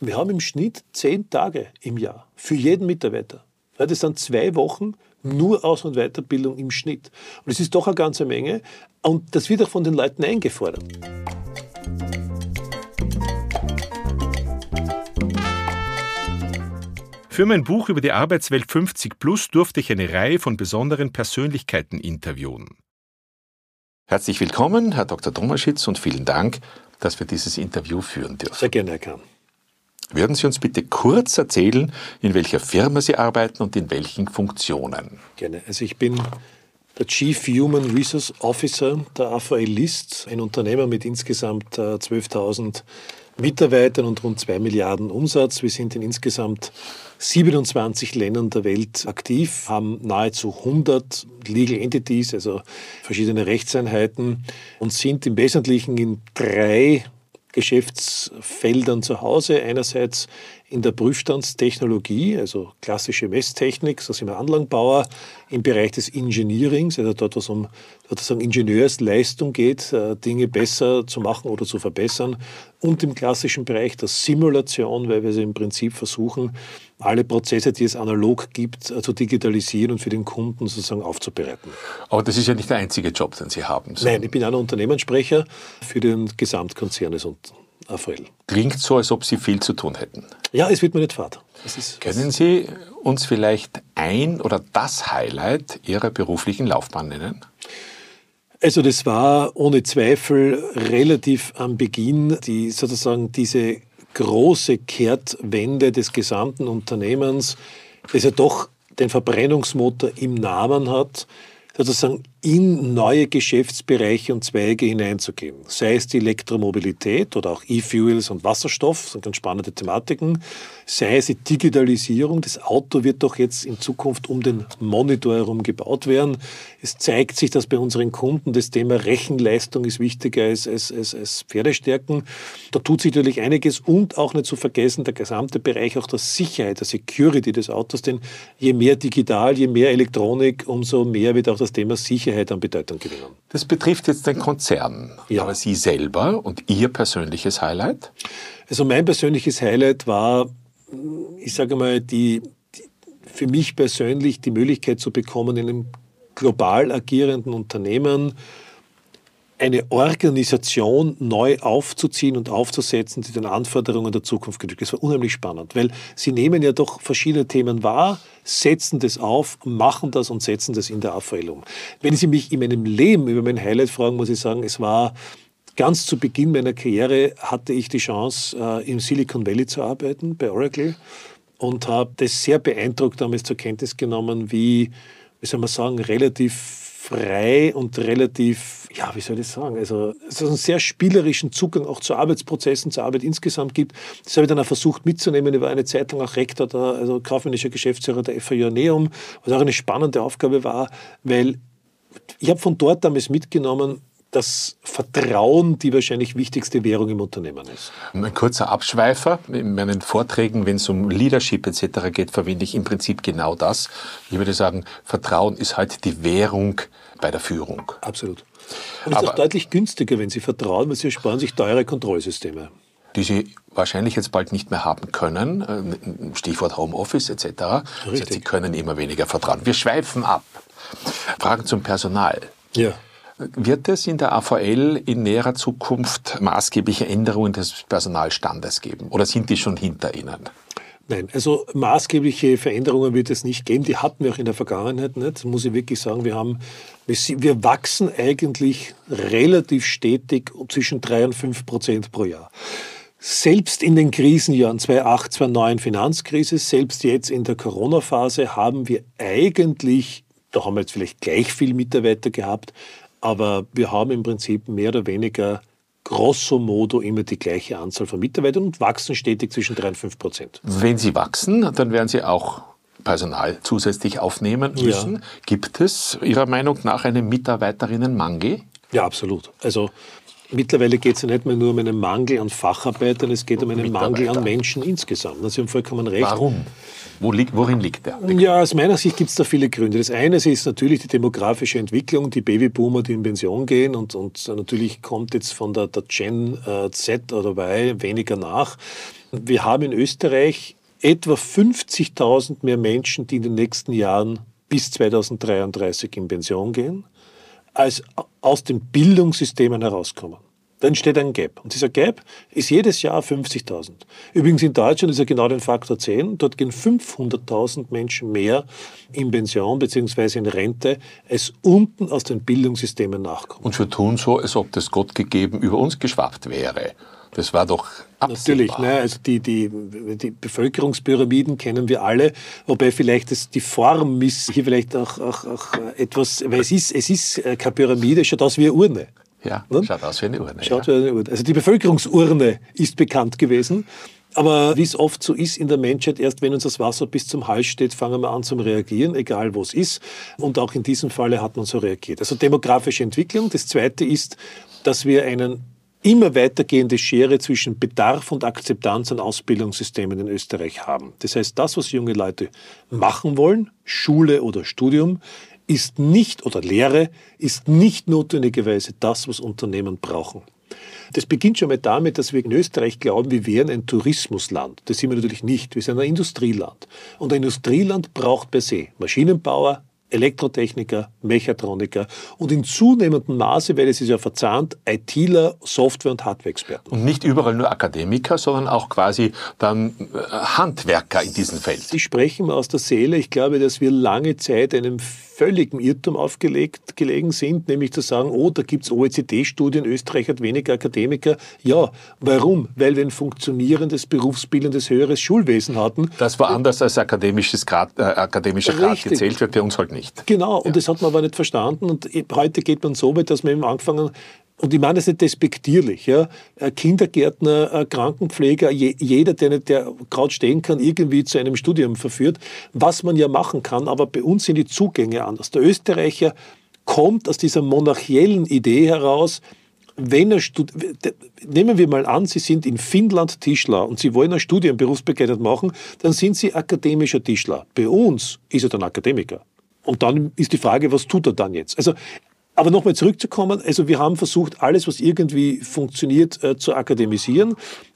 Wir haben im Schnitt zehn Tage im Jahr für jeden Mitarbeiter. Das sind zwei Wochen nur Aus- und Weiterbildung im Schnitt. Und es ist doch eine ganze Menge. Und das wird auch von den Leuten eingefordert. Für mein Buch über die Arbeitswelt 50 Plus durfte ich eine Reihe von besonderen Persönlichkeiten interviewen. Herzlich willkommen, Herr Dr. Domaschitz, und vielen Dank, dass wir dieses Interview führen dürfen. Sehr gerne, Herr Kahn. Würden Sie uns bitte kurz erzählen, in welcher Firma Sie arbeiten und in welchen Funktionen? Gerne. Also ich bin der Chief Human Resource Officer der AVL List, ein Unternehmer mit insgesamt 12.000 äh, Mitarbeitern und rund 2 Milliarden Umsatz. Wir sind in insgesamt 27 Ländern der Welt aktiv, haben nahezu 100 Legal Entities, also verschiedene Rechtseinheiten und sind im Wesentlichen in drei Geschäftsfeldern zu Hause. Einerseits in der Prüfstandstechnologie, also klassische Messtechnik, so sind wir Anlagenbauer, im Bereich des Engineerings, also dort, wo es um sozusagen Ingenieursleistung geht, äh, Dinge besser zu machen oder zu verbessern. Und im klassischen Bereich der Simulation, weil wir sie im Prinzip versuchen, alle Prozesse, die es analog gibt, äh, zu digitalisieren und für den Kunden sozusagen aufzubereiten. Aber das ist ja nicht der einzige Job, den Sie haben. Nein, ich bin einer Unternehmenssprecher für den Gesamtkonzern des April. Klingt so, als ob Sie viel zu tun hätten. Ja, es wird mir nicht fad. Können Sie uns vielleicht ein oder das Highlight Ihrer beruflichen Laufbahn nennen? Also das war ohne Zweifel relativ am Beginn die sozusagen diese große Kehrtwende des gesamten Unternehmens, das ja doch den Verbrennungsmotor im Namen hat, sozusagen in neue Geschäftsbereiche und Zweige hineinzugehen. Sei es die Elektromobilität oder auch E-Fuels und Wasserstoff, sind ganz spannende Thematiken. Sei es die Digitalisierung. Das Auto wird doch jetzt in Zukunft um den Monitor herum gebaut werden. Es zeigt sich, dass bei unseren Kunden das Thema Rechenleistung ist wichtiger als, als, als, als Pferdestärken. Da tut sich natürlich einiges und auch nicht zu vergessen, der gesamte Bereich auch der Sicherheit, der Security des Autos. Denn je mehr digital, je mehr Elektronik, umso mehr wird auch das Thema Sicherheit an Bedeutung gewinnen. Das betrifft jetzt den Konzern. Ja. Aber Sie selber und Ihr persönliches Highlight? Also mein persönliches Highlight war ich sage mal, die, die, für mich persönlich die Möglichkeit zu bekommen, in einem global agierenden Unternehmen eine Organisation neu aufzuziehen und aufzusetzen, die den Anforderungen der Zukunft genügt. Das war unheimlich spannend, weil sie nehmen ja doch verschiedene Themen wahr, setzen das auf, machen das und setzen das in der AVL um. Wenn Sie mich in meinem Leben über mein Highlight fragen, muss ich sagen, es war Ganz zu Beginn meiner Karriere hatte ich die Chance, äh, im Silicon Valley zu arbeiten, bei Oracle, und habe das sehr beeindruckt damals zur Kenntnis genommen, wie, wie soll man sagen, relativ frei und relativ, ja, wie soll ich sagen, also es einen sehr spielerischen Zugang auch zu Arbeitsprozessen, zur Arbeit insgesamt gibt. Das habe ich dann auch versucht mitzunehmen. Ich war eine Zeit lang auch Rektor, der, also kaufmännischer Geschäftsführer der FAJ Neum, was auch eine spannende Aufgabe war, weil ich habe von dort damals mitgenommen, dass Vertrauen die wahrscheinlich wichtigste Währung im Unternehmen ist. Ein kurzer Abschweifer. In meinen Vorträgen, wenn es um Leadership etc. geht, verwende ich im Prinzip genau das. Ich würde sagen, Vertrauen ist halt die Währung bei der Führung. Absolut. Und es ist auch deutlich günstiger, wenn Sie vertrauen, weil Sie sparen sich teure Kontrollsysteme. Die Sie wahrscheinlich jetzt bald nicht mehr haben können. Äh, Stichwort Homeoffice etc. Richtig. Also Sie können immer weniger vertrauen. Wir schweifen ab. Fragen zum Personal. Ja. Wird es in der AVL in näherer Zukunft maßgebliche Änderungen des Personalstandes geben oder sind die schon hinter Ihnen? Nein, also maßgebliche Veränderungen wird es nicht geben. Die hatten wir auch in der Vergangenheit nicht. Muss ich wirklich sagen. Wir haben, wir wachsen eigentlich relativ stetig zwischen drei und fünf Prozent pro Jahr. Selbst in den Krisenjahren 2008, 2009 Finanzkrise, selbst jetzt in der Corona-Phase haben wir eigentlich, da haben wir jetzt vielleicht gleich viel Mitarbeiter gehabt, aber wir haben im Prinzip mehr oder weniger grosso modo immer die gleiche Anzahl von Mitarbeitern und wachsen stetig zwischen 3 und 5 Prozent. Wenn Sie wachsen, dann werden Sie auch Personal zusätzlich aufnehmen müssen. Ja. Gibt es Ihrer Meinung nach einen Mitarbeiterinnenmangel? Ja, absolut. Also Mittlerweile geht es ja nicht mehr nur um einen Mangel an Facharbeitern, es geht um einen Mangel an Menschen insgesamt. Sie haben vollkommen recht. Warum? Wo liegt, worin liegt der? Ja, aus meiner Sicht gibt es da viele Gründe. Das eine ist natürlich die demografische Entwicklung, die Babyboomer, die in Pension gehen und, und natürlich kommt jetzt von der, der Gen äh, Z oder Y weniger nach. Wir haben in Österreich etwa 50.000 mehr Menschen, die in den nächsten Jahren bis 2033 in Pension gehen, als aus den Bildungssystemen herauskommen. Da entsteht ein Gap. Und dieser Gap ist jedes Jahr 50.000. Übrigens in Deutschland ist er genau den Faktor 10. Dort gehen 500.000 Menschen mehr in Pension bzw. in Rente, als unten aus den Bildungssystemen nachkommen. Und wir tun so, als ob das Gott gegeben über uns geschwappt wäre. Das war doch absehbar. Natürlich, ne, also die, die, die Bevölkerungspyramiden kennen wir alle, wobei vielleicht das, die Form ist hier vielleicht auch, auch, auch etwas, weil es ist, es ist keine Pyramide, schaut aus wie eine Urne. Ja, ne? schaut aus wie eine Urne. Schaut ja. wie eine Urne. Also die Bevölkerungsurne ist bekannt gewesen. Aber wie es oft so ist in der Menschheit, erst wenn uns das Wasser bis zum Hals steht, fangen wir an zum Reagieren, egal wo es ist. Und auch in diesem Falle hat man so reagiert. Also demografische Entwicklung. Das Zweite ist, dass wir einen immer weitergehende Schere zwischen Bedarf und Akzeptanz an Ausbildungssystemen in Österreich haben. Das heißt, das, was junge Leute machen wollen, Schule oder Studium, ist nicht, oder Lehre, ist nicht notwendigerweise das, was Unternehmen brauchen. Das beginnt schon mal damit, dass wir in Österreich glauben, wir wären ein Tourismusland. Das sind wir natürlich nicht. Wir sind ein Industrieland. Und ein Industrieland braucht per se Maschinenbauer, Elektrotechniker, Mechatroniker und in zunehmendem Maße, weil es ist ja verzahnt, ITler, Software- und Hardware-Experten. Und nicht überall nur Akademiker, sondern auch quasi dann äh, Handwerker in diesem Feld. Die sprechen mir aus der Seele. Ich glaube, dass wir lange Zeit einem völligem Irrtum aufgelegt gelegen sind, nämlich zu sagen, oh, da gibt es OECD-Studien, Österreich hat weniger Akademiker. Ja, warum? Weil wir ein funktionierendes, berufsbildendes, höheres Schulwesen hatten. Das war anders als akademisches Grad, äh, akademischer Grad gezählt wird, bei uns halt nicht. Genau, und ja. das hat man aber nicht verstanden. Und heute geht man so weit, dass man eben angefangen und ich meine das nicht despektierlich, ja. Kindergärtner, Krankenpfleger, jeder, der, der gerade stehen kann, irgendwie zu einem Studium verführt, was man ja machen kann, aber bei uns sind die Zugänge anders. Der Österreicher kommt aus dieser monarchiellen Idee heraus, wenn er nehmen wir mal an, Sie sind in Finnland Tischler und Sie wollen ein Studium berufsbegleitet machen, dann sind Sie akademischer Tischler. Bei uns ist er dann Akademiker. Und dann ist die Frage, was tut er dann jetzt? Also aber nochmal zurückzukommen, also wir haben versucht, alles, was irgendwie funktioniert, äh, zu akademisieren.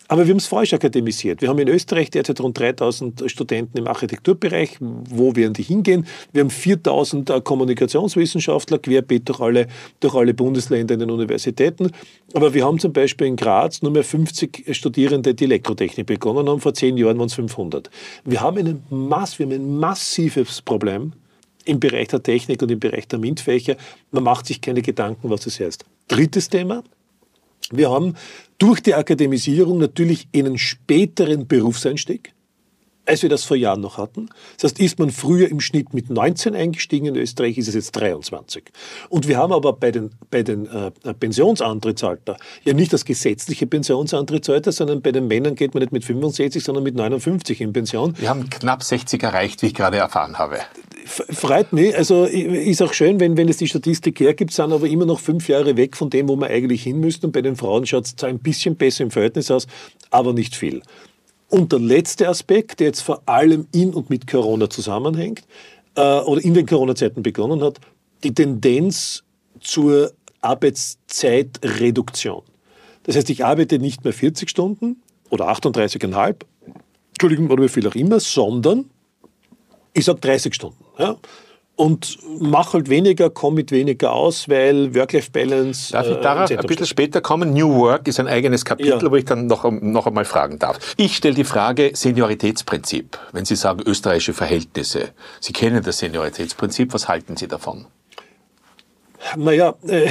Aber wir haben es falsch akademisiert. Wir haben in Österreich derzeit rund 3000 Studenten im Architekturbereich. Wo werden die hingehen? Wir haben 4000 äh, Kommunikationswissenschaftler querbeet durch alle, durch alle Bundesländer in den Universitäten. Aber wir haben zum Beispiel in Graz nur mehr 50 Studierende, die Elektrotechnik begonnen haben. Vor zehn Jahren waren es 500. Wir haben, einen Mass, wir haben ein massives Problem im Bereich der Technik und im Bereich der MINT-Fächer. Man macht sich keine Gedanken, was das heißt. Drittes Thema. Wir haben durch die Akademisierung natürlich einen späteren Berufseinstieg, als wir das vor Jahren noch hatten. Das heißt, ist man früher im Schnitt mit 19 eingestiegen in Österreich, ist es jetzt 23. Und wir haben aber bei den, bei den äh, Pensionsantrittsalter ja nicht das gesetzliche Pensionsantrittsalter, sondern bei den Männern geht man nicht mit 65, sondern mit 59 in Pension. Wir haben knapp 60 erreicht, wie ich gerade erfahren habe freut mich. Also ist auch schön, wenn, wenn es die Statistik hergibt, sind aber immer noch fünf Jahre weg von dem, wo wir eigentlich hin müssten. Und bei den Frauen schaut es zwar ein bisschen besser im Verhältnis aus, aber nicht viel. Und der letzte Aspekt, der jetzt vor allem in und mit Corona zusammenhängt äh, oder in den Corona-Zeiten begonnen hat, die Tendenz zur Arbeitszeitreduktion. Das heißt, ich arbeite nicht mehr 40 Stunden oder 38,5, Entschuldigung, oder wie viel auch immer, sondern ich sage 30 Stunden. Ja? Und mach halt weniger, komm mit weniger aus, weil Work-Life-Balance. Darf ich darauf äh, ein bisschen später kommen? New Work ist ein eigenes Kapitel, ja. wo ich dann noch, noch einmal fragen darf. Ich stelle die Frage Senioritätsprinzip. Wenn Sie sagen österreichische Verhältnisse, Sie kennen das Senioritätsprinzip, was halten Sie davon? Naja, äh,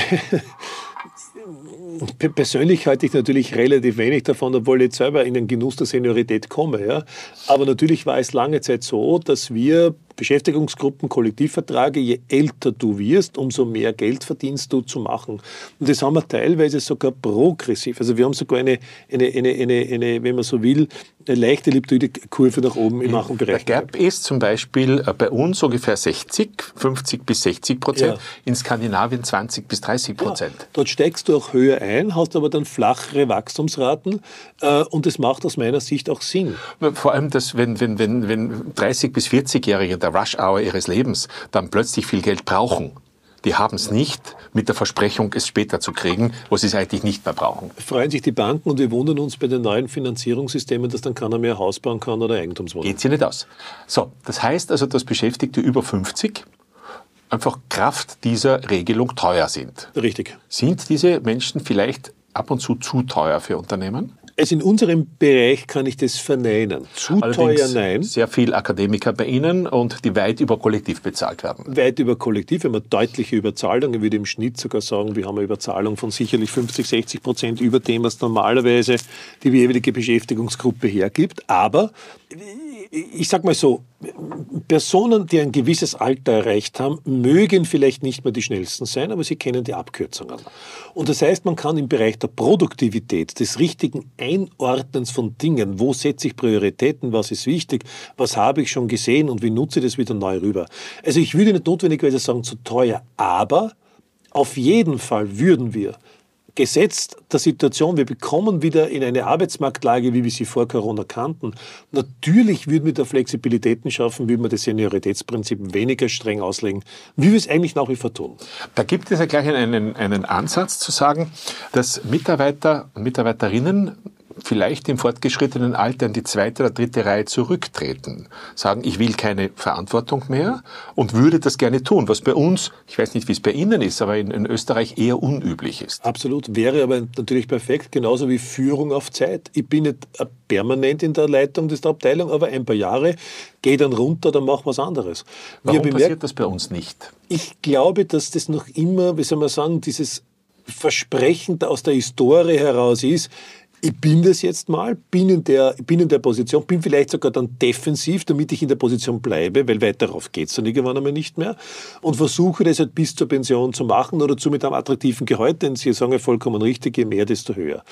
persönlich halte ich natürlich relativ wenig davon, obwohl ich jetzt selber in den Genuss der Seniorität komme. Ja. Aber natürlich war es lange Zeit so, dass wir Beschäftigungsgruppen, Kollektivverträge, je älter du wirst, umso mehr Geld verdienst du zu machen. Und das haben wir teilweise sogar progressiv. Also wir haben sogar eine, eine, eine, eine, eine wenn man so will, eine leichte elliptoide Kurve nach oben im Machenbereich. Der Gap ist zum Beispiel äh, bei uns ungefähr 60, 50 bis 60 Prozent, ja. in Skandinavien 20 bis 30 Prozent. Ja, dort steigst du auch höher ein, hast aber dann flachere Wachstumsraten äh, und das macht aus meiner Sicht auch Sinn. Vor allem, dass wenn, wenn, wenn, wenn 30- bis 40-Jährige in der Rush-Hour ihres Lebens dann plötzlich viel Geld brauchen, die haben es nicht mit der Versprechung, es später zu kriegen, wo sie es eigentlich nicht mehr brauchen. Freuen sich die Banken und wir wundern uns bei den neuen Finanzierungssystemen, dass dann keiner mehr Haus bauen kann oder Eigentumswohnung. Geht sie nicht aus. So, das heißt also, dass Beschäftigte über 50 einfach Kraft dieser Regelung teuer sind. Richtig. Sind diese Menschen vielleicht ab und zu zu teuer für Unternehmen? Also in unserem Bereich kann ich das verneinen. Zu Allerdings teuer nein. Sehr viel Akademiker bei Ihnen und die weit über Kollektiv bezahlt werden. Weit über Kollektiv, haben eine deutliche Überzahlung. Ich würde im Schnitt sogar sagen, wir haben eine Überzahlung von sicherlich 50, 60 Prozent über dem, was normalerweise die jeweilige Beschäftigungsgruppe hergibt. Aber ich sag mal so, Personen, die ein gewisses Alter erreicht haben, mögen vielleicht nicht mehr die schnellsten sein, aber sie kennen die Abkürzungen. Und das heißt, man kann im Bereich der Produktivität, des richtigen Einordnens von Dingen, wo setze ich Prioritäten, was ist wichtig, was habe ich schon gesehen und wie nutze ich das wieder neu rüber. Also ich würde nicht notwendigerweise sagen zu teuer, aber auf jeden Fall würden wir gesetzt der Situation, wir bekommen wieder in eine Arbeitsmarktlage, wie wir sie vor Corona kannten. Natürlich würden wir da Flexibilitäten schaffen, würden wir das Senioritätsprinzip weniger streng auslegen, wie wir es eigentlich nach wie vor tun. Da gibt es ja gleich einen, einen Ansatz zu sagen, dass Mitarbeiter und Mitarbeiterinnen vielleicht im fortgeschrittenen Alter in die zweite oder dritte Reihe zurücktreten, sagen, ich will keine Verantwortung mehr und würde das gerne tun, was bei uns, ich weiß nicht, wie es bei Ihnen ist, aber in, in Österreich eher unüblich ist. Absolut, wäre aber natürlich perfekt, genauso wie Führung auf Zeit. Ich bin nicht permanent in der Leitung der Abteilung, aber ein paar Jahre, gehe dann runter, dann mach was anderes. Warum bemerkt, passiert das bei uns nicht? Ich glaube, dass das noch immer, wie soll man sagen, dieses Versprechen aus der Historie heraus ist, ich bin das jetzt mal, bin in, der, bin in der Position, bin vielleicht sogar dann defensiv, damit ich in der Position bleibe, weil weiter darauf geht es dann irgendwann einmal nicht mehr und versuche das halt bis zur Pension zu machen oder zu mit einem attraktiven Gehalt, denn Sie sagen ja vollkommen richtig, je mehr, desto höher.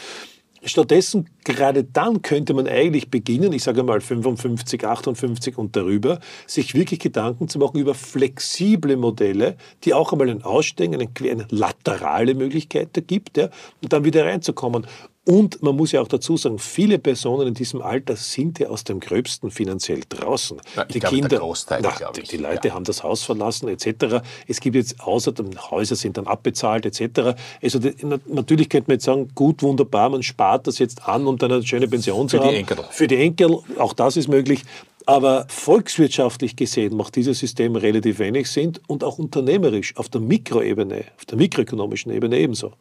Stattdessen, gerade dann könnte man eigentlich beginnen, ich sage mal 55, 58 und darüber, sich wirklich Gedanken zu machen über flexible Modelle, die auch einmal ein Aussteigen, eine, eine laterale Möglichkeit gibt, ja, und dann wieder reinzukommen. Und man muss ja auch dazu sagen, viele Personen in diesem Alter sind ja aus dem Gröbsten finanziell draußen. Ja, die glaube, Kinder, Großteil, na, die, die, Leute ja. haben das Haus verlassen etc. Es gibt jetzt außer den Häuser sind dann abbezahlt etc. Also die, natürlich könnte man jetzt sagen, gut, wunderbar, man spart das jetzt an, um dann eine schöne Pension zu haben. Für die Enkel. Für die Enkel, auch das ist möglich. Aber volkswirtschaftlich gesehen macht dieses System relativ wenig Sinn und auch unternehmerisch auf der Mikroebene, auf der mikroökonomischen Ebene ebenso.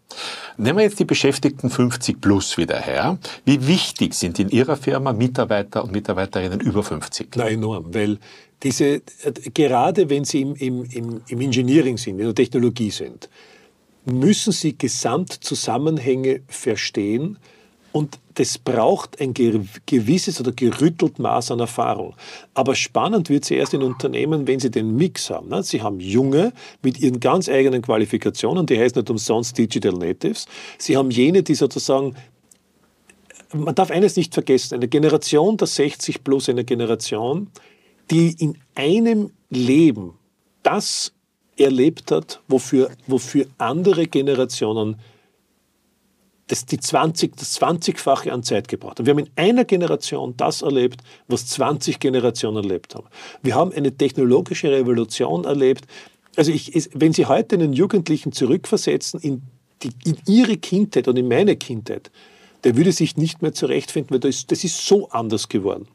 Nehmen wir jetzt die Beschäftigten 50 plus wieder her. Wie wichtig sind in Ihrer Firma Mitarbeiter und Mitarbeiterinnen über 50? Na, enorm, weil diese, gerade wenn Sie im, im, im, im Engineering sind, in der Technologie sind, müssen Sie Gesamtzusammenhänge verstehen, und das braucht ein gewisses oder gerüttelt Maß an Erfahrung. Aber spannend wird sie erst in Unternehmen, wenn sie den Mix haben. Ne? Sie haben Junge mit ihren ganz eigenen Qualifikationen, die heißen nicht umsonst Digital Natives. Sie haben jene, die sozusagen man darf eines nicht vergessen, eine Generation der 60 plus eine Generation, die in einem Leben das erlebt hat, wofür, wofür andere Generationen das, die 20, das 20-fache an Zeit gebraucht haben. Wir haben in einer Generation das erlebt, was 20 Generationen erlebt haben. Wir haben eine technologische Revolution erlebt. Also ich, wenn Sie heute einen Jugendlichen zurückversetzen in, die, in ihre Kindheit und in meine Kindheit, der würde sich nicht mehr zurechtfinden, weil das ist, das ist so anders geworden.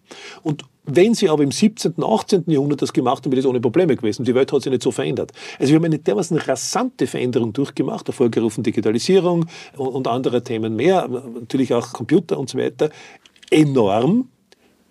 Und wenn Sie aber im 17., 18. Jahrhundert das gemacht haben, wäre das ohne Probleme gewesen. Die Welt hat sich nicht so verändert. Also wir haben eine dermaßen rasante Veränderung durchgemacht, hervorgerufen Digitalisierung und, und andere Themen mehr, natürlich auch Computer und so weiter. Enorm.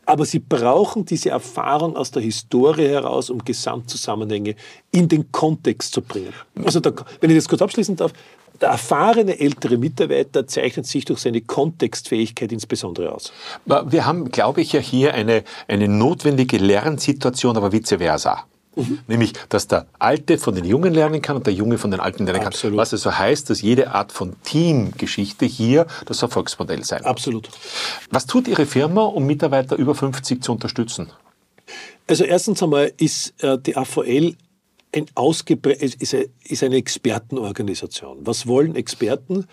Aber sie brauchen diese Erfahrung aus der Historie heraus, um Gesamtzusammenhänge in den Kontext zu bringen. Also da, wenn ich das kurz abschließen darf, der erfahrene ältere Mitarbeiter zeichnet sich durch seine Kontextfähigkeit insbesondere aus. Wir haben, glaube ich, ja hier eine, eine notwendige Lernsituation, aber vice versa. Mhm. Nämlich, dass der Alte von den Jungen lernen kann und der Junge von den Alten lernen Absolut. kann. Was also heißt, dass jede Art von Teamgeschichte hier das Erfolgsmodell sein Absolut. Was tut Ihre Firma, um Mitarbeiter über 50 zu unterstützen? Also erstens einmal ist äh, die AVL ein ist, ist eine Expertenorganisation. Was wollen Experten?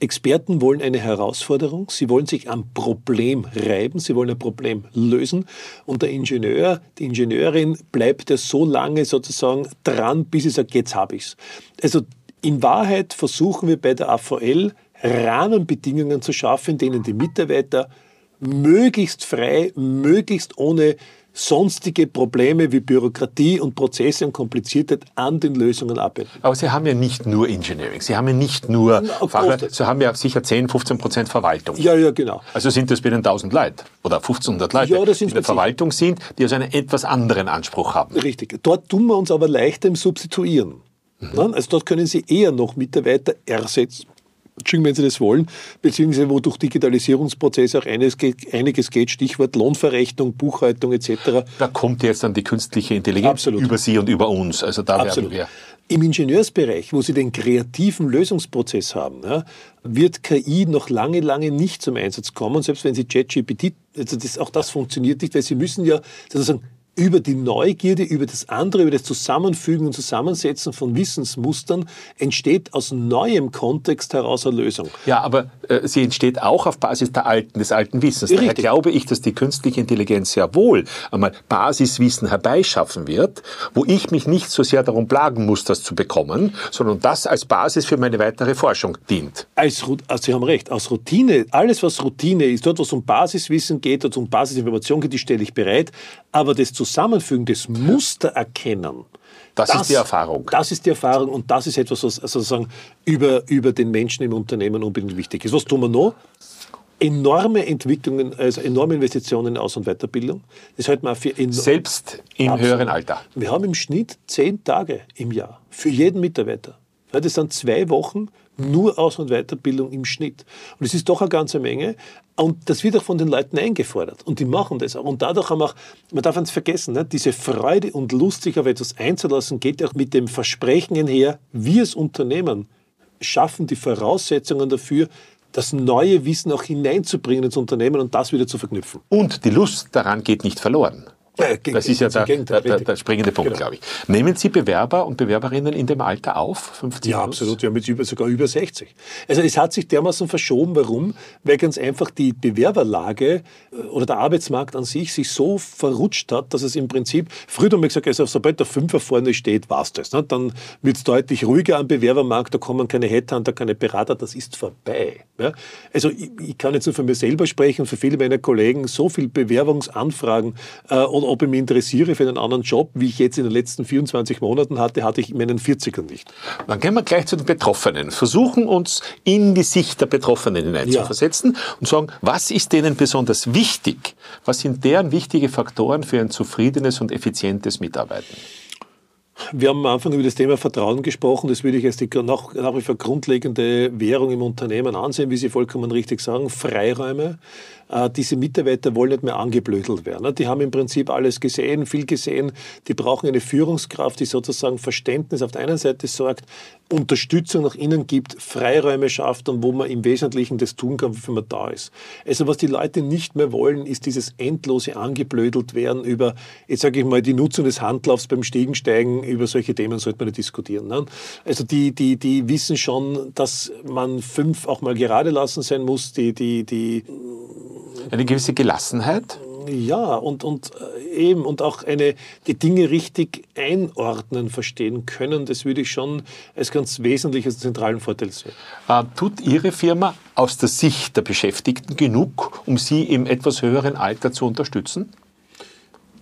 Experten wollen eine Herausforderung, sie wollen sich am Problem reiben, sie wollen ein Problem lösen und der Ingenieur, die Ingenieurin bleibt ja so lange sozusagen dran, bis sie sagt, jetzt habe ich's. Also in Wahrheit versuchen wir bei der AVL Rahmenbedingungen zu schaffen, in denen die Mitarbeiter möglichst frei, möglichst ohne sonstige Probleme wie Bürokratie und Prozesse und Kompliziertheit an den Lösungen arbeiten. Aber Sie haben ja nicht nur Engineering, Sie haben ja nicht nur Fachleute, Sie haben ja sicher 10, 15 Prozent Verwaltung. Ja, ja, genau. Also sind das binnen 1000 Leute oder 1500 Leute, ja, die in der Verwaltung sind, die also einen etwas anderen Anspruch haben. Richtig. Dort tun wir uns aber leichter im Substituieren. Mhm. Also dort können Sie eher noch Mitarbeiter ersetzen Entschuldigung, wenn Sie das wollen, beziehungsweise wo durch Digitalisierungsprozesse auch einiges, einiges geht, Stichwort Lohnverrechnung, Buchhaltung etc. Da kommt jetzt dann die künstliche Intelligenz Absolut. über Sie und über uns. Also da Absolut. werden wir im Ingenieursbereich, wo Sie den kreativen Lösungsprozess haben, ja, wird KI noch lange, lange nicht zum Einsatz kommen, selbst wenn Sie ChatGPT, also das, auch das funktioniert nicht, weil Sie müssen ja sozusagen über die Neugierde, über das andere, über das Zusammenfügen und Zusammensetzen von Wissensmustern entsteht aus neuem Kontext heraus eine Lösung. Ja, aber äh, sie entsteht auch auf Basis der alten, des alten Wissens. Richtig. Daher glaube ich, dass die künstliche Intelligenz sehr wohl einmal Basiswissen herbeischaffen wird, wo ich mich nicht so sehr darum plagen muss, das zu bekommen, sondern das als Basis für meine weitere Forschung dient. Als, also Sie haben recht, aus Routine, alles was Routine ist, dort, wo es um Basiswissen geht, dort um Basisinformation geht, die stelle ich bereit, aber das Zusammenfügen, das Muster erkennen, das, das, ist die Erfahrung. Das ist die Erfahrung und das ist etwas, was sozusagen über, über den Menschen im Unternehmen unbedingt wichtig ist. Was tun wir noch? Enorme Entwicklungen, also enorme Investitionen in Aus- und Weiterbildung. Das halten wir für Selbst im Absolut. höheren Alter. Wir haben im Schnitt zehn Tage im Jahr für jeden Mitarbeiter. Das sind zwei Wochen nur Aus- und Weiterbildung im Schnitt. Und es ist doch eine ganze Menge. Und das wird auch von den Leuten eingefordert. Und die machen das auch. Und dadurch haben auch, man darf uns vergessen, ne, diese Freude und Lust, sich auf etwas einzulassen, geht auch mit dem Versprechen einher, wir als Unternehmen schaffen die Voraussetzungen dafür, das neue Wissen auch hineinzubringen ins Unternehmen und das wieder zu verknüpfen. Und die Lust daran geht nicht verloren. Das ist ja der, der, der, der springende Punkt, genau. glaube ich. Nehmen Sie Bewerber und Bewerberinnen in dem Alter auf, 50 Ja, plus? absolut. Wir haben jetzt über, sogar über 60. Also es hat sich dermaßen verschoben. Warum? Weil ganz einfach die Bewerberlage äh, oder der Arbeitsmarkt an sich sich so verrutscht hat, dass es im Prinzip, früher haben wir gesagt, also sobald der Fünfer vorne steht, war es das. Ne? Dann wird es deutlich ruhiger am Bewerbermarkt, da kommen keine Headhunter, keine Berater, das ist vorbei. Ja? Also ich, ich, kann jetzt nur von mir selber sprechen, für viele meiner Kollegen so viel Bewerbungsanfragen äh, oder ob ich mich interessiere für einen anderen Job, wie ich jetzt in den letzten 24 Monaten hatte, hatte ich in meinen 40ern nicht. Dann gehen wir gleich zu den Betroffenen. Versuchen uns in die Sicht der Betroffenen hineinzuversetzen ja. und sagen, was ist denen besonders wichtig? Was sind deren wichtige Faktoren für ein zufriedenes und effizientes Mitarbeiten? Wir haben am Anfang über das Thema Vertrauen gesprochen. Das würde ich als die nach, nach wie vor grundlegende Währung im Unternehmen ansehen, wie Sie vollkommen richtig sagen. Freiräume. Äh, diese Mitarbeiter wollen nicht mehr angeblödelt werden. Die haben im Prinzip alles gesehen, viel gesehen. Die brauchen eine Führungskraft, die sozusagen Verständnis auf der einen Seite sorgt, Unterstützung nach innen gibt, Freiräume schafft und wo man im Wesentlichen das tun kann, wofür man da ist. Also was die Leute nicht mehr wollen, ist dieses endlose angeblödelt werden über, jetzt sage ich mal, die Nutzung des Handlaufs beim Stiegensteigen, über solche Themen sollte man nicht diskutieren. Ne? Also die, die, die wissen schon, dass man fünf auch mal gerade lassen sein muss, die, die, die eine gewisse Gelassenheit? Ja, und, und äh, eben, und auch eine, die Dinge richtig einordnen, verstehen können, das würde ich schon als ganz wesentliches zentralen Vorteil sehen. Äh, tut Ihre Firma aus der Sicht der Beschäftigten genug, um sie im etwas höheren Alter zu unterstützen?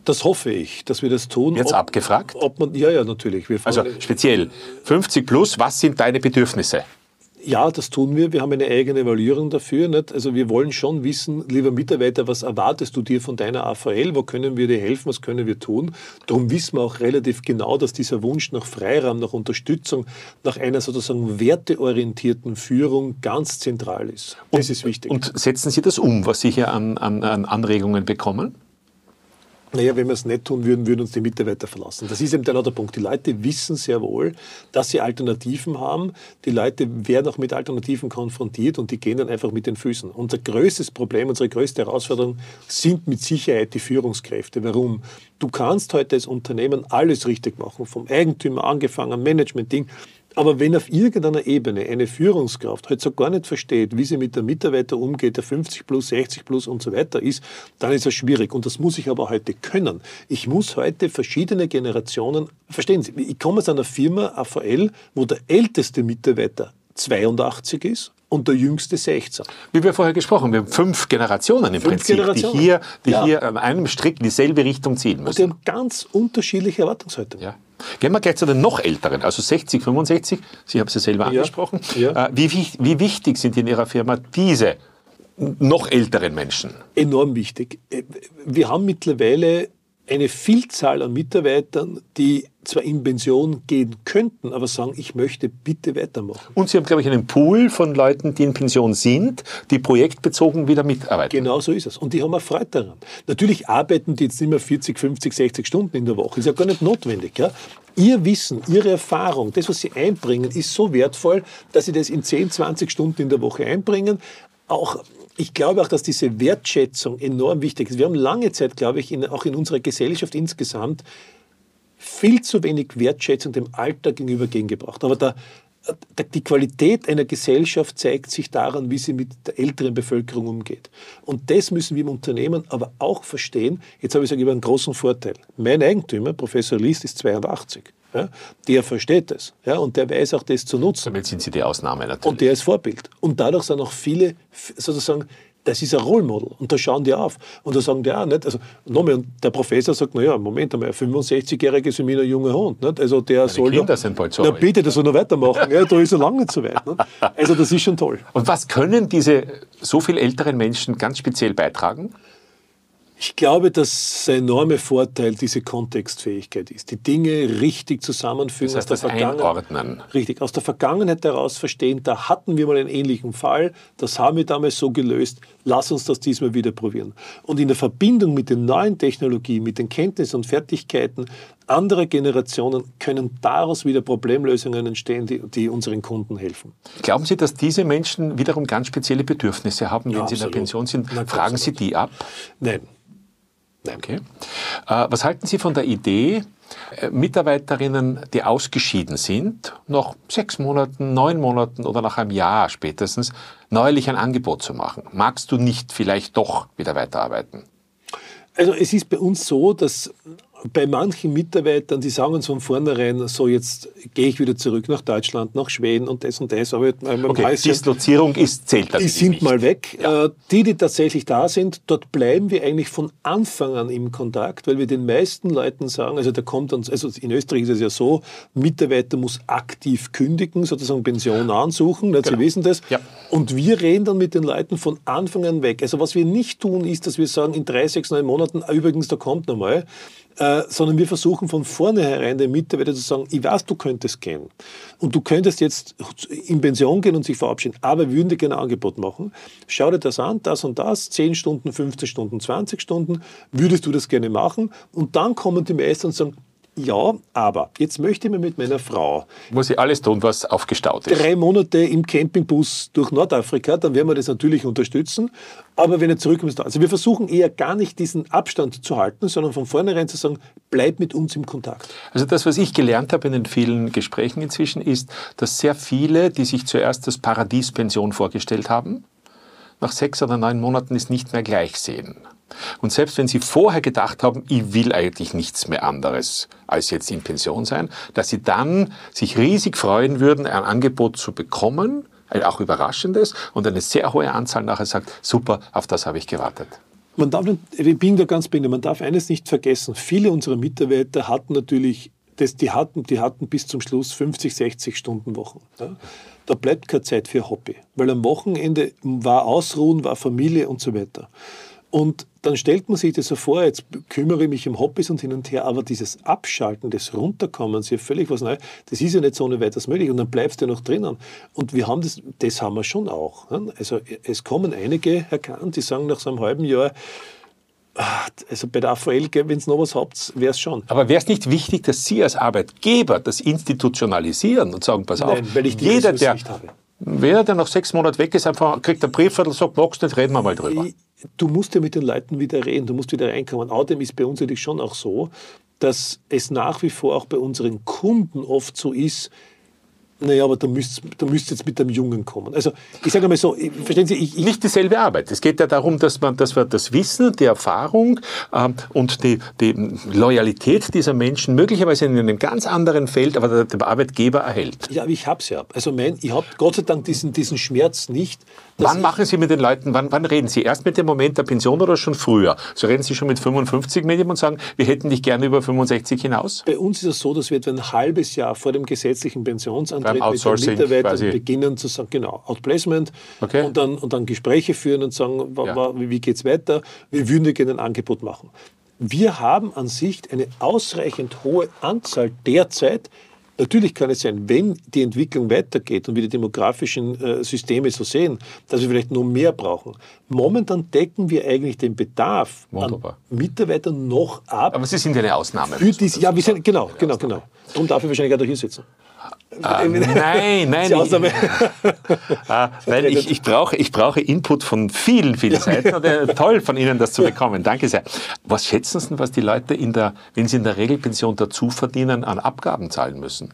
Das hoffe ich, dass wir das tun. Jetzt ob, abgefragt? Ob man, ja, ja, natürlich. also speziell 50 plus, was sind deine Bedürfnisse? Ja, das tun wir. Wir haben eine eigene Evaluierung dafür. Nicht? Also wir wollen schon wissen, lieber Mitarbeiter, was erwartest du dir von deiner AVL? Wo können wir dir helfen? Was können wir tun? Darum wissen wir auch relativ genau, dass dieser Wunsch nach Freiraum, nach Unterstützung, nach einer sozusagen werteorientierten Führung ganz zentral ist. Das und, ist wichtig. Und setzen Sie das um, was Sie hier an, an, an Anregungen bekommen? Naja, wenn wir es nicht tun würden, würden uns die Mitarbeiter verlassen. Das ist eben der andere Punkt. Die Leute wissen sehr wohl, dass sie Alternativen haben. Die Leute werden auch mit Alternativen konfrontiert und die gehen dann einfach mit den Füßen. Unser größtes Problem, unsere größte Herausforderung sind mit Sicherheit die Führungskräfte. Warum? Du kannst heute als Unternehmen alles richtig machen, vom Eigentümer angefangen, Management-Ding. Aber wenn auf irgendeiner Ebene eine Führungskraft halt so gar nicht versteht, wie sie mit der Mitarbeiter umgeht, der 50 plus, 60 plus und so weiter ist, dann ist das schwierig. Und das muss ich aber heute können. Ich muss heute verschiedene Generationen, verstehen Sie, ich komme aus einer Firma, AVL, wo der älteste Mitarbeiter 82 ist und der jüngste 16. Wie wir vorher gesprochen haben, wir haben fünf Generationen im fünf Prinzip, Generationen. die hier, die ja. hier an einem Strick in dieselbe Richtung ziehen müssen. Und die haben ganz unterschiedliche Erwartungshaltungen. Ja. Gehen wir gleich zu den noch älteren, also 60, 65, Sie haben es ja selber angesprochen. Ja. Äh, wie, wie wichtig sind in Ihrer Firma diese noch älteren Menschen? Enorm wichtig. Äh, wir haben mittlerweile eine Vielzahl an Mitarbeitern, die zwar in Pension gehen könnten, aber sagen, ich möchte bitte weitermachen. Und Sie haben, glaube ich, einen Pool von Leuten, die in Pension sind, die projektbezogen wieder mitarbeiten. Genau so ist es. Und die haben auch Freude daran. Natürlich arbeiten die jetzt nicht mehr 40, 50, 60 Stunden in der Woche. Ist ja gar nicht notwendig. Ja? Ihr Wissen, Ihre Erfahrung, das, was Sie einbringen, ist so wertvoll, dass Sie das in 10, 20 Stunden in der Woche einbringen. Auch ich glaube auch, dass diese Wertschätzung enorm wichtig ist. Wir haben lange Zeit, glaube ich, in, auch in unserer Gesellschaft insgesamt viel zu wenig Wertschätzung dem Alter gegenüber gegengebracht. Aber der, der, die Qualität einer Gesellschaft zeigt sich daran, wie sie mit der älteren Bevölkerung umgeht. Und das müssen wir im Unternehmen aber auch verstehen. Jetzt habe ich sogar einen großen Vorteil. Mein Eigentümer, Professor List, ist 82. Ja, der versteht das ja, und der weiß auch, das zu nutzen. Damit sind Sie die Ausnahme natürlich. Und der ist Vorbild. Und dadurch sind auch viele sozusagen das ist ein Role Model und da schauen die auf. Und da sagen die auch nicht, also nochmal, und der Professor sagt, naja, Moment einmal, ein 65-Jähriger ist ein junger Hund. Nicht? Also der Meine soll. Kinder sind bald so na, bitte, der soll noch weitermachen. ja, da ist er lange nicht so weit. Nicht? Also das ist schon toll. Und was können diese so viel älteren Menschen ganz speziell beitragen? Ich glaube, dass der enorme Vorteil diese Kontextfähigkeit ist. Die Dinge richtig zusammenfügen, das heißt, aus der Vergangenheit. Richtig, aus der Vergangenheit heraus verstehen, da hatten wir mal einen ähnlichen Fall, das haben wir damals so gelöst, lass uns das diesmal wieder probieren. Und in der Verbindung mit den neuen Technologien, mit den Kenntnissen und Fertigkeiten anderer Generationen können daraus wieder Problemlösungen entstehen, die, die, unseren Kunden helfen. Glauben Sie, dass diese Menschen wiederum ganz spezielle Bedürfnisse haben, wenn ja, sie in der Pension sind? Na, Fragen Sie die ab? Nein. Okay. Äh, was halten Sie von der Idee, äh, Mitarbeiterinnen, die ausgeschieden sind, nach sechs Monaten, neun Monaten oder nach einem Jahr spätestens, neuerlich ein Angebot zu machen? Magst du nicht vielleicht doch wieder weiterarbeiten? Also es ist bei uns so, dass bei manchen Mitarbeitern, die sagen uns von vornherein, so jetzt gehe ich wieder zurück nach Deutschland, nach Schweden und das und das. Aber okay, heißt, Dislozierung ist, zählt Die sind nicht. mal weg. Ja. Äh, die, die tatsächlich da sind, dort bleiben wir eigentlich von Anfang an im Kontakt, weil wir den meisten Leuten sagen, also da kommt uns, also in Österreich ist es ja so, Mitarbeiter muss aktiv kündigen, sozusagen Pension ansuchen, genau. Sie wissen das. Ja. Und wir reden dann mit den Leuten von Anfang an weg. Also was wir nicht tun, ist, dass wir sagen, in drei, sechs, neun Monaten, ah, übrigens, da kommt nochmal, äh, sondern wir versuchen von vornherein den Mitarbeiter zu sagen, ich weiß, du könntest gehen und du könntest jetzt in Pension gehen und sich verabschieden, aber wir würden dir gerne ein Angebot machen. Schau dir das an, das und das, 10 Stunden, 15 Stunden, 20 Stunden, würdest du das gerne machen? Und dann kommen die meisten und sagen, ja, aber jetzt möchte ich mir mit meiner Frau. Muss ich alles tun, was aufgestaut ist. Drei Monate im Campingbus durch Nordafrika, dann werden wir das natürlich unterstützen. Aber wenn er zurückkommt, also wir versuchen eher gar nicht diesen Abstand zu halten, sondern von vornherein zu sagen, bleib mit uns im Kontakt. Also das, was ich gelernt habe in den vielen Gesprächen inzwischen, ist, dass sehr viele, die sich zuerst das Paradiespension vorgestellt haben, nach sechs oder neun Monaten es nicht mehr gleich sehen. Und selbst wenn Sie vorher gedacht haben, ich will eigentlich nichts mehr anderes als jetzt in Pension sein, dass Sie dann sich riesig freuen würden, ein Angebot zu bekommen, auch überraschendes, und eine sehr hohe Anzahl nachher sagt, super, auf das habe ich gewartet. Man darf, ich bin da ganz bei man darf eines nicht vergessen, viele unserer Mitarbeiter hatten natürlich, das, die, hatten, die hatten bis zum Schluss 50, 60 Stunden Wochen. Ja. Da bleibt keine Zeit für Hobby, weil am Wochenende war Ausruhen, war Familie und so weiter. Und dann stellt man sich das so vor, jetzt kümmere ich mich um Hobbys und hin und her, aber dieses Abschalten, das Runterkommen, ist ja völlig was Neues, das ist ja nicht so ohne weiteres möglich und dann bleibst du ja noch drinnen. Und wir haben das, das haben wir schon auch. Also es kommen einige, Herr Kahn, die sagen nach so einem halben Jahr, ah, also bei der AVL, wenn es noch was habt, wäre es schon. Aber wäre es nicht wichtig, dass Sie als Arbeitgeber das institutionalisieren und sagen, pass Nein, auf, weil ich jeder, der, nicht habe. Wer, der nach sechs Monaten weg ist, einfach kriegt ein Briefviertel, sagt, magst du nicht, reden wir mal drüber. Du musst ja mit den Leuten wieder reden, du musst wieder reinkommen. Außerdem ist bei uns natürlich schon auch so, dass es nach wie vor auch bei unseren Kunden oft so ist, Naja, aber da müsst, da müsst jetzt mit dem Jungen kommen. Also ich sage mal so, verstehen Sie, ich, ich Nicht dieselbe Arbeit. Es geht ja darum, dass man, dass wir das Wissen, die Erfahrung ähm, und die, die Loyalität dieser Menschen möglicherweise in einem ganz anderen Feld, aber der, der Arbeitgeber erhält. Ja, aber ich habe es ja. Also mein, ich habe Gott sei Dank diesen, diesen Schmerz nicht. Wann machen Sie mit den Leuten, wann, wann reden Sie? Erst mit dem Moment der Pension oder schon früher? So reden Sie schon mit 55 mit ihm und sagen, wir hätten dich gerne über 65 hinaus? Bei uns ist es so, dass wir etwa ein halbes Jahr vor dem gesetzlichen Pensionsantritt mit den Mitarbeitern quasi. beginnen zu sagen, genau, Outplacement okay. und, dann, und dann Gespräche führen und sagen, ja. wie geht es weiter, wir würden dir gerne ein Angebot machen. Wir haben an sich eine ausreichend hohe Anzahl derzeit Natürlich kann es sein, wenn die Entwicklung weitergeht und wir die demografischen äh, Systeme so sehen, dass wir vielleicht noch mehr brauchen. Momentan decken wir eigentlich den Bedarf Wunderbar. an Mitarbeitern noch ab. Aber Sie sind ja eine Ausnahme. Für diese, ja, wir sind, genau, genau, genau. Darum darf ich wahrscheinlich gerade hier sitzen. Ah, nein, nein. Ich, ah, nein, ich, ich, brauche, ich brauche Input von vielen, vielen Seiten. Und, äh, toll von Ihnen, das zu bekommen. Danke sehr. Was schätzen Sie, was die Leute, in der, wenn sie in der Regelpension dazu verdienen, an Abgaben zahlen müssen?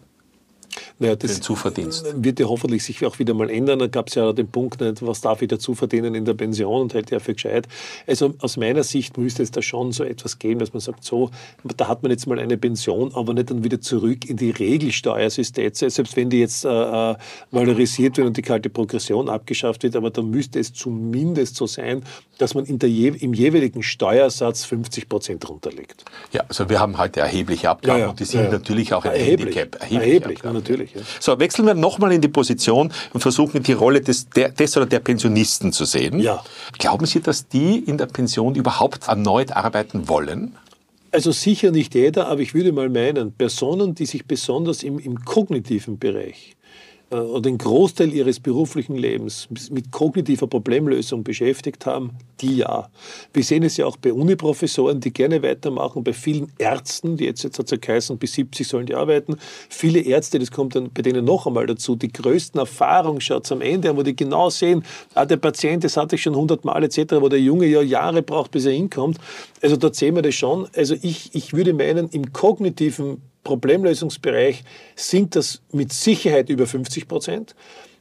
Naja, das Zuverdienst. wird ja hoffentlich sich auch wieder mal ändern. Da gab es ja den Punkt, nicht, was darf ich dazu verdienen in der Pension und hält ja für gescheit. Also aus meiner Sicht müsste es da schon so etwas geben, dass man sagt, so, da hat man jetzt mal eine Pension, aber nicht dann wieder zurück in die Regelsteuersysteme, selbst wenn die jetzt äh, äh, valorisiert wird und die kalte Progression abgeschafft wird, aber dann müsste es zumindest so sein, dass man in der je, im jeweiligen Steuersatz 50 Prozent runterlegt. Ja, also wir haben heute erhebliche Abgaben ja, ja, und die sind ja, natürlich auch ein erheblich, Handicap. Erheblich, erheblich natürlich. So, wechseln wir nochmal in die Position und versuchen die Rolle des, der, des oder der Pensionisten zu sehen. Ja. Glauben Sie, dass die in der Pension überhaupt erneut arbeiten wollen? Also sicher nicht jeder, aber ich würde mal meinen, Personen, die sich besonders im, im kognitiven Bereich oder den Großteil ihres beruflichen Lebens mit kognitiver Problemlösung beschäftigt haben, die ja. Wir sehen es ja auch bei Uniprofessoren, die gerne weitermachen, bei vielen Ärzten, die jetzt, jetzt hat es ja geheißen, bis 70 sollen die arbeiten. Viele Ärzte, das kommt dann bei denen noch einmal dazu, die größten Erfahrungsschatz am Ende, wo die genau sehen, ah, der Patient, das hatte ich schon 100 Mal etc., wo der Junge ja Jahre braucht, bis er hinkommt. Also dort sehen wir das schon. Also ich, ich würde meinen, im kognitiven Problemlösungsbereich sind das mit Sicherheit über 50 Prozent.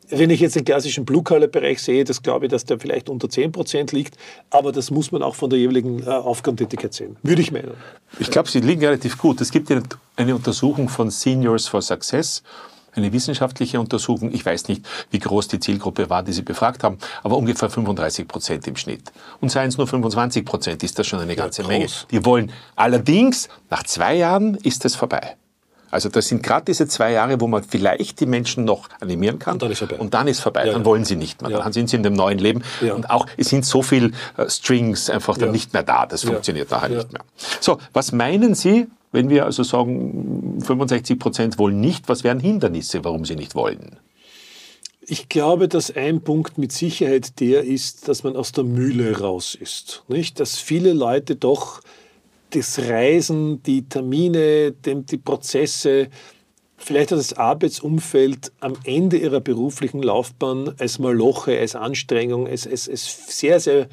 Wenn ich jetzt den klassischen Blue-Color-Bereich sehe, das glaube ich, dass der vielleicht unter 10 Prozent liegt, aber das muss man auch von der jeweiligen äh, Aufgabentätigkeit sehen, würde ich meinen. Ich glaube, Sie liegen relativ gut. Es gibt eine Untersuchung von Seniors for Success eine wissenschaftliche Untersuchung. Ich weiß nicht, wie groß die Zielgruppe war, die Sie befragt haben, aber ungefähr 35 Prozent im Schnitt. Und seien es nur 25 Prozent, ist das schon eine ganze ja, Menge. Die wollen. Allerdings, nach zwei Jahren ist es vorbei. Also das sind gerade diese zwei Jahre, wo man vielleicht die Menschen noch animieren kann. Und dann ist vorbei. Und dann ist vorbei. Ja, dann ja. wollen sie nicht mehr. Ja. Dann sind sie in dem neuen Leben. Und auch, es sind so viele äh, Strings einfach dann nicht mehr da. Das funktioniert nachher nicht mehr. So, was meinen Sie, wenn wir also sagen, 65 Prozent wollen nicht, was wären Hindernisse, warum sie nicht wollen? Ich glaube, dass ein Punkt mit Sicherheit der ist, dass man aus der Mühle raus ist. Nicht? Dass viele Leute doch das Reisen, die Termine, die Prozesse, vielleicht auch das Arbeitsumfeld am Ende ihrer beruflichen Laufbahn als Maloche, als Anstrengung, als, als, als sehr, sehr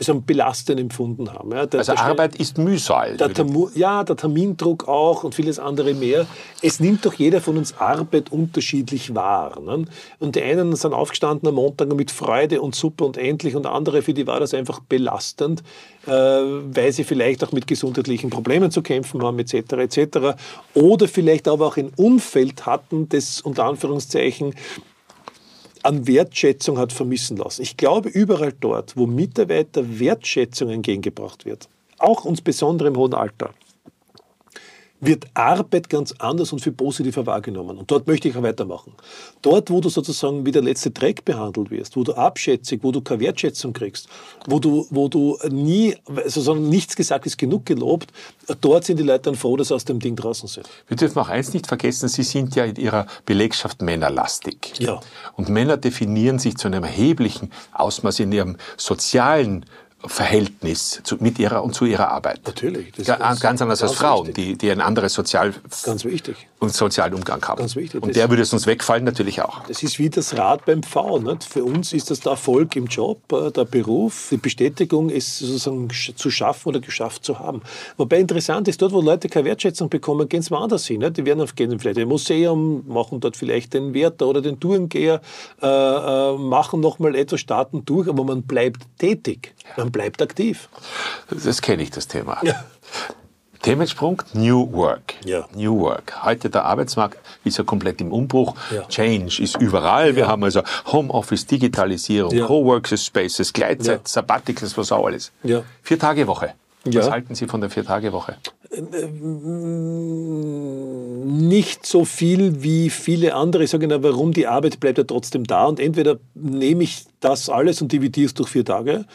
so belastend empfunden haben. Ja, der, also der Arbeit ist Mühsal. Der ja, der Termindruck auch und vieles andere mehr. Es nimmt doch jeder von uns Arbeit unterschiedlich wahr. Ne? Und die einen sind aufgestanden am Montag mit Freude und super und endlich und andere, für die war das einfach belastend, äh, weil sie vielleicht auch mit gesundheitlichen Problemen zu kämpfen haben etc. etc. Oder vielleicht aber auch ein Umfeld hatten, das unter Anführungszeichen an Wertschätzung hat vermissen lassen. Ich glaube, überall dort, wo Mitarbeiter Wertschätzung entgegengebracht wird, auch insbesondere im hohen Alter, wird Arbeit ganz anders und viel positiver wahrgenommen. Und dort möchte ich auch weitermachen. Dort, wo du sozusagen wie der letzte Dreck behandelt wirst, wo du abschätzig, wo du keine Wertschätzung kriegst, wo du, wo du nie, sozusagen nichts gesagt ist, genug gelobt, dort sind die Leute dann froh, dass sie aus dem Ding draußen sind. Wir dürfen auch eins nicht vergessen, Sie sind ja in Ihrer Belegschaft männerlastig. Ja. Und Männer definieren sich zu einem erheblichen Ausmaß in ihrem sozialen Verhältnis zu, mit ihrer und zu ihrer Arbeit. Natürlich. Das Ga, ganz anders als Frauen, die, die ein anderes Sozial... Ganz wichtig. Und sozialen Umgang haben. Ganz wichtig. Und der würde sonst wegfallen natürlich auch. Das ist wie das Rad beim V. Nicht? Für uns ist das der Erfolg im Job, äh, der Beruf, die Bestätigung, es sozusagen zu schaffen oder geschafft zu haben. Wobei interessant ist, dort, wo Leute keine Wertschätzung bekommen, gehen sie woanders hin. Nicht? Die werden auf, gehen vielleicht ein Museum, machen dort vielleicht den Wärter oder den Tourengeher, äh, äh, machen nochmal etwas, starten durch, aber man bleibt tätig, man bleibt aktiv. Das kenne ich, das Thema. Ja. Themensprung New Work. Ja. New Work. Heute der Arbeitsmarkt ist ja komplett im Umbruch. Ja. Change ist überall. Wir haben also Homeoffice, Digitalisierung, ja. Coworking Spaces, Gleitzeit, Sabbaticals, was auch alles. Ja. Vier Tage Woche. Was halten Sie von der Vier-Tage-Woche? Nicht so viel wie viele andere. Ich sage Ihnen, warum? Die Arbeit bleibt ja trotzdem da und entweder nehme ich das alles und dividiere es durch vier Tage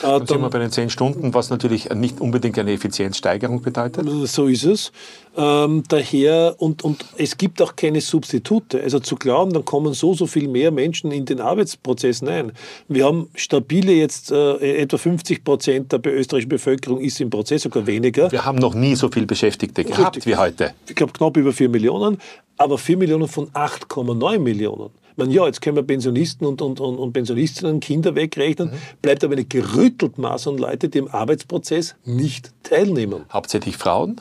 äh, dann, sind wir bei den zehn Stunden, was natürlich nicht unbedingt eine Effizienzsteigerung bedeutet. So ist es. Ähm, daher, und, und es gibt auch keine Substitute. Also zu glauben, dann kommen so, so viel mehr Menschen in den Arbeitsprozess. Nein. Wir haben stabile jetzt, äh, etwa 50 Prozent der österreichischen Bevölkerung ist im Prozess, sogar weniger. Wir haben noch nie so viele Beschäftigte gehabt Richtig. wie heute. Ich glaube knapp über 4 Millionen, aber 4 Millionen von 8,9 Millionen. Man, ja, jetzt können wir Pensionisten und, und, und, und Pensionistinnen, Kinder wegrechnen, mhm. bleibt aber eine gerüttelt Maß an Leute, die im Arbeitsprozess nicht teilnehmen. Hauptsächlich Frauen?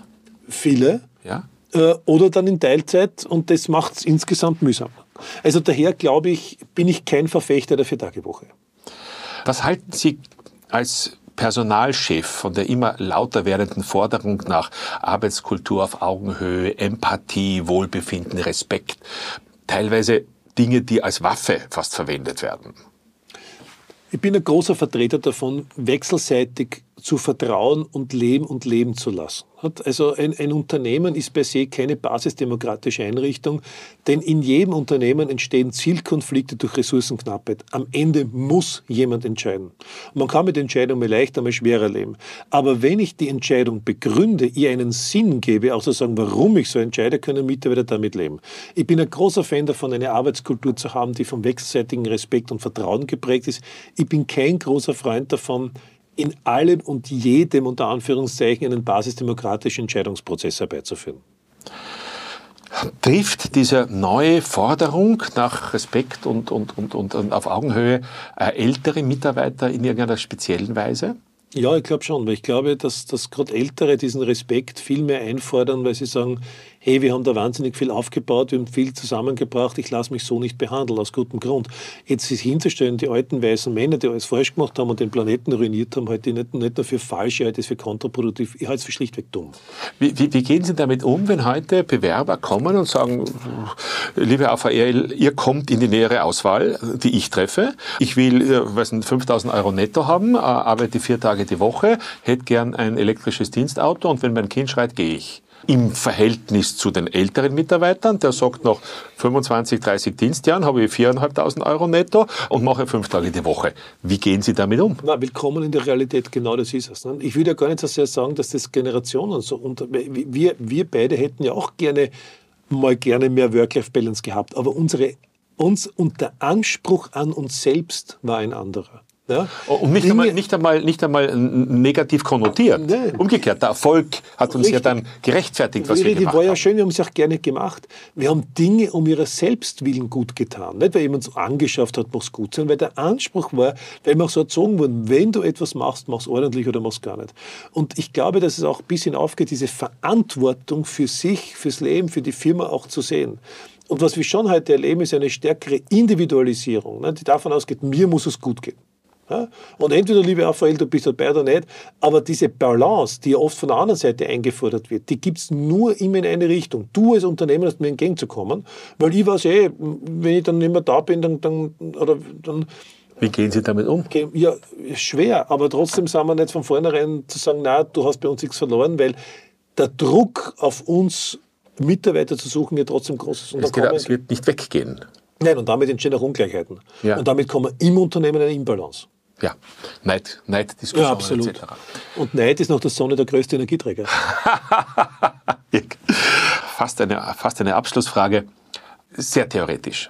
Viele. Ja. Äh, oder dann in Teilzeit und das macht es insgesamt mühsam. Also daher glaube ich, bin ich kein Verfechter der Viertagewoche. Was halten Sie als Personalchef von der immer lauter werdenden Forderung nach Arbeitskultur auf Augenhöhe, Empathie, Wohlbefinden, Respekt, teilweise Dinge, die als Waffe fast verwendet werden. Ich bin ein großer Vertreter davon, wechselseitig zu vertrauen und leben und leben zu lassen. Also ein, ein, Unternehmen ist per se keine basisdemokratische Einrichtung, denn in jedem Unternehmen entstehen Zielkonflikte durch Ressourcenknappheit. Am Ende muss jemand entscheiden. Man kann mit Entscheidungen leichter, mal schwerer leben. Aber wenn ich die Entscheidung begründe, ihr einen Sinn gebe, auch zu sagen, warum ich so entscheide, können Mitarbeiter damit leben. Ich bin ein großer Fan davon, eine Arbeitskultur zu haben, die vom wechselseitigen Respekt und Vertrauen geprägt ist. Ich bin kein großer Freund davon, in allem und jedem unter Anführungszeichen einen basisdemokratischen Entscheidungsprozess herbeizuführen. Trifft diese neue Forderung nach Respekt und, und, und, und, und auf Augenhöhe äh, ältere Mitarbeiter in irgendeiner speziellen Weise? Ja, ich glaube schon, weil ich glaube, dass, dass gerade Ältere diesen Respekt viel mehr einfordern, weil sie sagen, hey, wir haben da wahnsinnig viel aufgebaut, wir haben viel zusammengebracht, ich lasse mich so nicht behandeln, aus gutem Grund. Jetzt sich hinzustellen, die alten weißen Männer, die alles falsch gemacht haben und den Planeten ruiniert haben, halte ich nicht, nicht nur für falsch, ich halte es für kontraproduktiv, ich halte es für schlichtweg dumm. Wie, wie, wie, gehen Sie damit um, wenn heute Bewerber kommen und sagen, liebe AVR, ihr kommt in die nähere Auswahl, die ich treffe, ich will, äh, weiß nicht, 5000 Euro netto haben, äh, arbeite vier Tage die Woche, hätte gern ein elektrisches Dienstauto und wenn mein Kind schreit, gehe ich im Verhältnis zu den älteren Mitarbeitern. Der sagt, nach 25, 30 Dienstjahren habe ich 4.500 Euro netto und mache fünf Tage die Woche. Wie gehen Sie damit um? Na, willkommen in der Realität, genau das ist es. Ne? Ich will ja gar nicht so sehr sagen, dass das Generationen so unter... Wir, wir beide hätten ja auch gerne mal gerne mehr Work-Life-Balance gehabt, aber unsere, uns und der Anspruch an uns selbst war ein anderer. Ja? Und nicht einmal, nicht, einmal, nicht einmal negativ konnotiert. Nee. Umgekehrt, der Erfolg hat uns Richtig. ja dann gerechtfertigt, was wir gemacht war ja schön, wir haben es auch gerne gemacht. Wir haben Dinge um ihrer Selbstwillen gut getan. Nicht, weil jemand so angeschafft hat, mach's gut, sondern weil der Anspruch war, weil wir auch so erzogen wurden, wenn du etwas machst, mach's ordentlich oder mach's gar nicht. Und ich glaube, dass es auch ein bisschen aufgeht, diese Verantwortung für sich, fürs Leben, für die Firma auch zu sehen. Und was wir schon heute erleben, ist eine stärkere Individualisierung, die davon ausgeht, mir muss es gut gehen. Und entweder, liebe Raphael, du bist dabei oder nicht, aber diese Balance, die ja oft von der anderen Seite eingefordert wird, die gibt es nur immer in eine Richtung. Du als Unternehmer hast mir entgegenzukommen, weil ich weiß eh, wenn ich dann nicht mehr da bin, dann, dann, oder, dann wie gehen Sie damit um? Ja, schwer, aber trotzdem sind wir nicht von vornherein zu sagen, na, du hast bei uns nichts verloren, weil der Druck auf uns, Mitarbeiter zu suchen, ja trotzdem groß ist. Und es, geht, es wird nicht weggehen. Nein, und damit entstehen auch Ungleichheiten. Ja. Und damit kommen wir im Unternehmen eine Imbalance. Ja, Neid, Neiddiskussionen ja, absolut. etc. Und Neid ist noch der Sonne der größte Energieträger. fast, eine, fast eine Abschlussfrage, sehr theoretisch.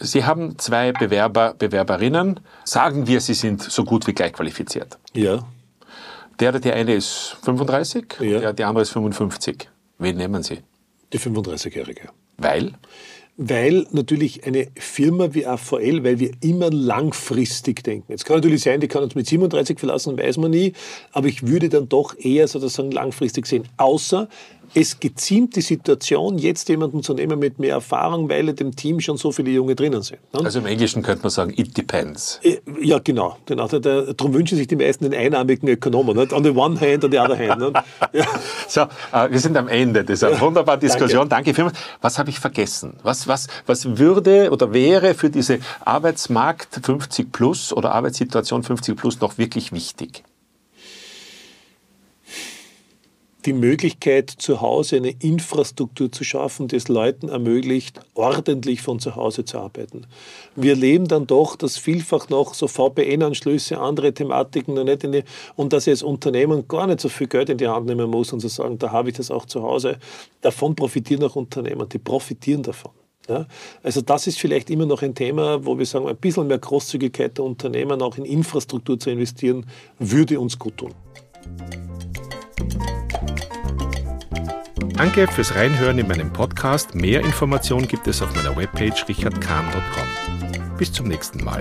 Sie haben zwei Bewerber, Bewerberinnen. Sagen wir, sie sind so gut wie gleich qualifiziert. Ja. Der, der eine ist 35, ja. der, der andere ist 55. Wen nehmen Sie? Die 35-Jährige. Weil? Weil natürlich eine Firma wie AVL, weil wir immer langfristig denken. Jetzt kann natürlich sein, die kann uns mit 37 verlassen, weiß man nie, aber ich würde dann doch eher sozusagen langfristig sehen. Außer es geziemt die Situation, jetzt jemanden zu nehmen mit mehr Erfahrung, weil in dem Team schon so viele Junge drinnen sind. Ne? Also im Englischen könnte man sagen, it depends. Äh, ja, genau. genau. Darum wünschen sich die meisten den einarmigen Ökonomen. Nicht? On the one hand, on the other hand. Ja. So, äh, wir sind am Ende dieser wunderbaren Diskussion. Danke. Danke vielmals. Was habe ich vergessen? Was, was, was würde oder wäre für diese Arbeitsmarkt 50 plus oder Arbeitssituation 50 plus noch wirklich wichtig? Die Möglichkeit, zu Hause eine Infrastruktur zu schaffen, die es Leuten ermöglicht, ordentlich von zu Hause zu arbeiten. Wir erleben dann doch, dass vielfach noch so VPN-Anschlüsse, andere Thematiken noch nicht in die, und dass ich als Unternehmen gar nicht so viel Geld in die Hand nehmen muss und zu sagen, da habe ich das auch zu Hause. Davon profitieren auch Unternehmen, die profitieren davon. Ja, also das ist vielleicht immer noch ein Thema, wo wir sagen, ein bisschen mehr Großzügigkeit der Unternehmen auch in Infrastruktur zu investieren, würde uns gut tun. Danke fürs Reinhören in meinem Podcast. Mehr Informationen gibt es auf meiner Webpage richardkam.com. Bis zum nächsten Mal.